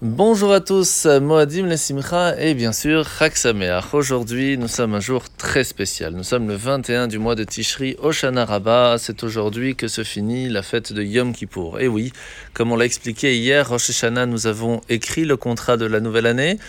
Bonjour à tous, Moadim le Simcha et bien sûr Chag. Aujourd'hui, nous sommes un jour très spécial. Nous sommes le 21 du mois de Tishri, Oshana Rabbah. C'est aujourd'hui que se finit la fête de Yom Kippour. Et oui, comme on l'a expliqué hier, Rosh Hashanah, nous avons écrit le contrat de la nouvelle année.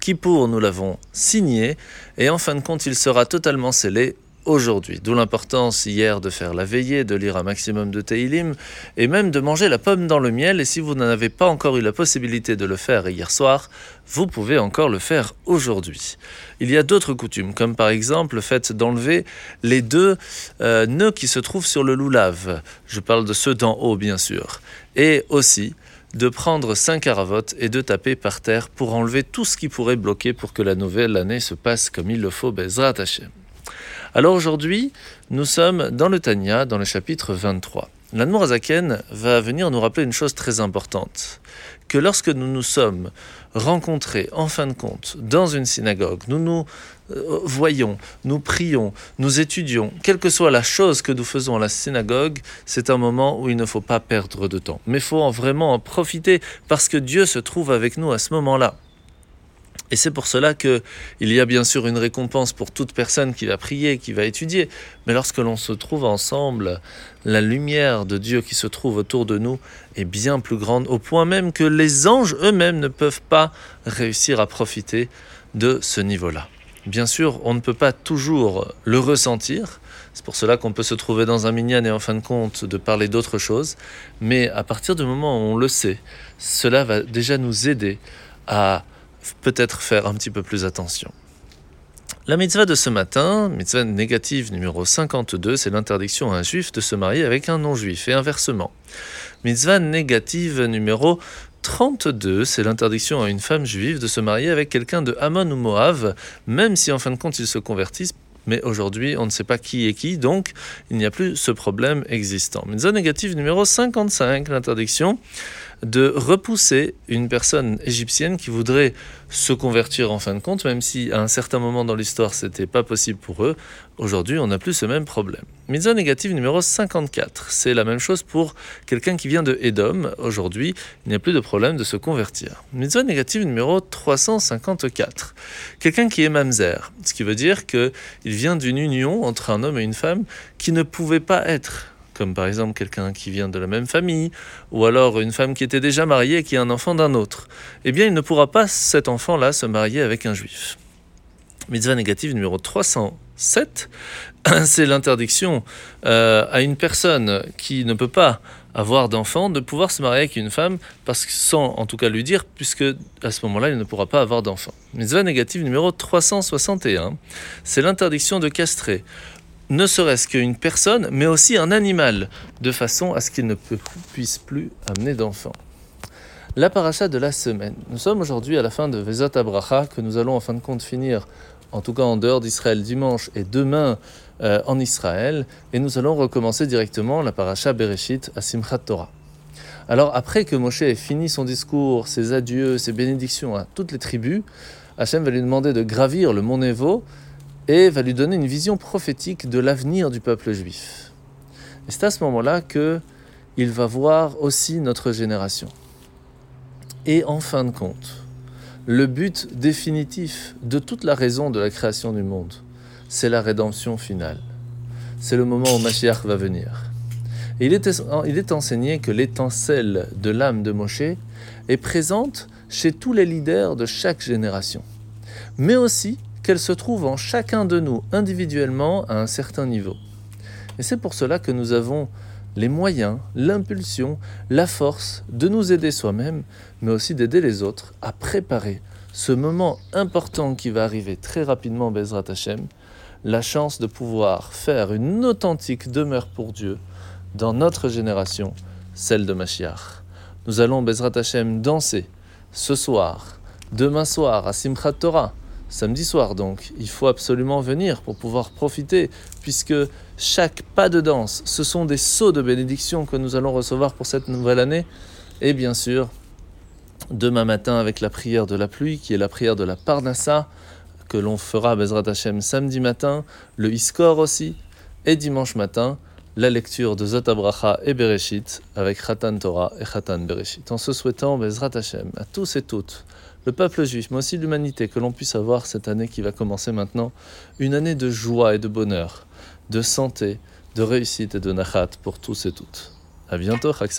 Kippour, nous l'avons signé. Et en fin de compte, il sera totalement scellé aujourd'hui. D'où l'importance hier de faire la veillée, de lire un maximum de Teilim et même de manger la pomme dans le miel. Et si vous n'en avez pas encore eu la possibilité de le faire hier soir, vous pouvez encore le faire aujourd'hui. Il y a d'autres coutumes, comme par exemple le fait d'enlever les deux euh, nœuds qui se trouvent sur le loulave. Je parle de ceux d'en haut, bien sûr. Et aussi de prendre cinq caravotes et de taper par terre pour enlever tout ce qui pourrait bloquer pour que la nouvelle année se passe comme il le faut, Bezrat Hashem. Alors aujourd'hui, nous sommes dans le Tanya, dans le chapitre 23. L'Anmour Azaken va venir nous rappeler une chose très importante, que lorsque nous nous sommes rencontrés, en fin de compte, dans une synagogue, nous nous euh, voyons, nous prions, nous étudions, quelle que soit la chose que nous faisons à la synagogue, c'est un moment où il ne faut pas perdre de temps. Mais il faut vraiment en profiter parce que Dieu se trouve avec nous à ce moment-là. Et c'est pour cela qu'il y a bien sûr une récompense pour toute personne qui va prier, qui va étudier. Mais lorsque l'on se trouve ensemble, la lumière de Dieu qui se trouve autour de nous est bien plus grande, au point même que les anges eux-mêmes ne peuvent pas réussir à profiter de ce niveau-là. Bien sûr, on ne peut pas toujours le ressentir. C'est pour cela qu'on peut se trouver dans un minyan et en fin de compte de parler d'autre chose. Mais à partir du moment où on le sait, cela va déjà nous aider à peut-être faire un petit peu plus attention. La mitzvah de ce matin, mitzvah négative numéro 52, c'est l'interdiction à un juif de se marier avec un non-juif et inversement. Mitzvah négative numéro 32, c'est l'interdiction à une femme juive de se marier avec quelqu'un de Ammon ou Moab, même si en fin de compte ils se convertissent mais aujourd'hui on ne sait pas qui est qui, donc il n'y a plus ce problème existant. Mitzvah négative numéro 55, l'interdiction de repousser une personne égyptienne qui voudrait se convertir en fin de compte, même si à un certain moment dans l'histoire c'était pas possible pour eux. Aujourd'hui, on n'a plus ce même problème. Mitzvah négative numéro 54, c'est la même chose pour quelqu'un qui vient de Edom. Aujourd'hui, il n'y a plus de problème de se convertir. Mitzvah négative numéro 354, quelqu'un qui est mamzer, ce qui veut dire qu'il vient d'une union entre un homme et une femme qui ne pouvait pas être comme par exemple quelqu'un qui vient de la même famille, ou alors une femme qui était déjà mariée et qui a un enfant d'un autre, eh bien il ne pourra pas, cet enfant-là, se marier avec un juif. Mitzvah négative numéro 307, c'est l'interdiction euh, à une personne qui ne peut pas avoir d'enfant de pouvoir se marier avec une femme parce que sans en tout cas lui dire puisque à ce moment-là il ne pourra pas avoir d'enfant. Mitzvah négative numéro 361, c'est l'interdiction de castrer ne serait-ce qu'une personne, mais aussi un animal, de façon à ce qu'il ne puisse plus amener d'enfants. La paracha de la semaine. Nous sommes aujourd'hui à la fin de Vezat Abraha, que nous allons en fin de compte finir, en tout cas en dehors d'Israël, dimanche et demain euh, en Israël, et nous allons recommencer directement la paracha Bereshit à Simchat Torah. Alors après que Moshe ait fini son discours, ses adieux, ses bénédictions à toutes les tribus, Hachem va lui demander de gravir le mont Nevo et va lui donner une vision prophétique de l'avenir du peuple juif. Et c'est à ce moment-là que il va voir aussi notre génération. Et en fin de compte, le but définitif de toute la raison de la création du monde, c'est la rédemption finale. C'est le moment où Mashiach va venir. Il est, il est enseigné que l'étincelle de l'âme de Moshe est présente chez tous les leaders de chaque génération, mais aussi qu'elle se trouve en chacun de nous individuellement à un certain niveau. Et c'est pour cela que nous avons les moyens, l'impulsion, la force de nous aider soi-même, mais aussi d'aider les autres à préparer ce moment important qui va arriver très rapidement, Bezrat Hashem, la chance de pouvoir faire une authentique demeure pour Dieu dans notre génération, celle de Mashiach. Nous allons, Bezrat Hashem, danser ce soir, demain soir, à Simchat Torah, samedi soir donc. Il faut absolument venir pour pouvoir profiter, puisque chaque pas de danse, ce sont des sauts de bénédiction que nous allons recevoir pour cette nouvelle année. Et bien sûr, demain matin avec la prière de la pluie, qui est la prière de la Parnassa, que l'on fera à Bezrat Hashem samedi matin, le Iskor aussi, et dimanche matin, la lecture de Zot Abracha et Bereshit avec Khatan Torah et Khatan Bereshit. En se souhaitant, Bezrat Hashem, à tous et toutes, le peuple juif, mais aussi l'humanité, que l'on puisse avoir cette année qui va commencer maintenant, une année de joie et de bonheur, de santé, de réussite et de nachat pour tous et toutes. À bientôt, Chag.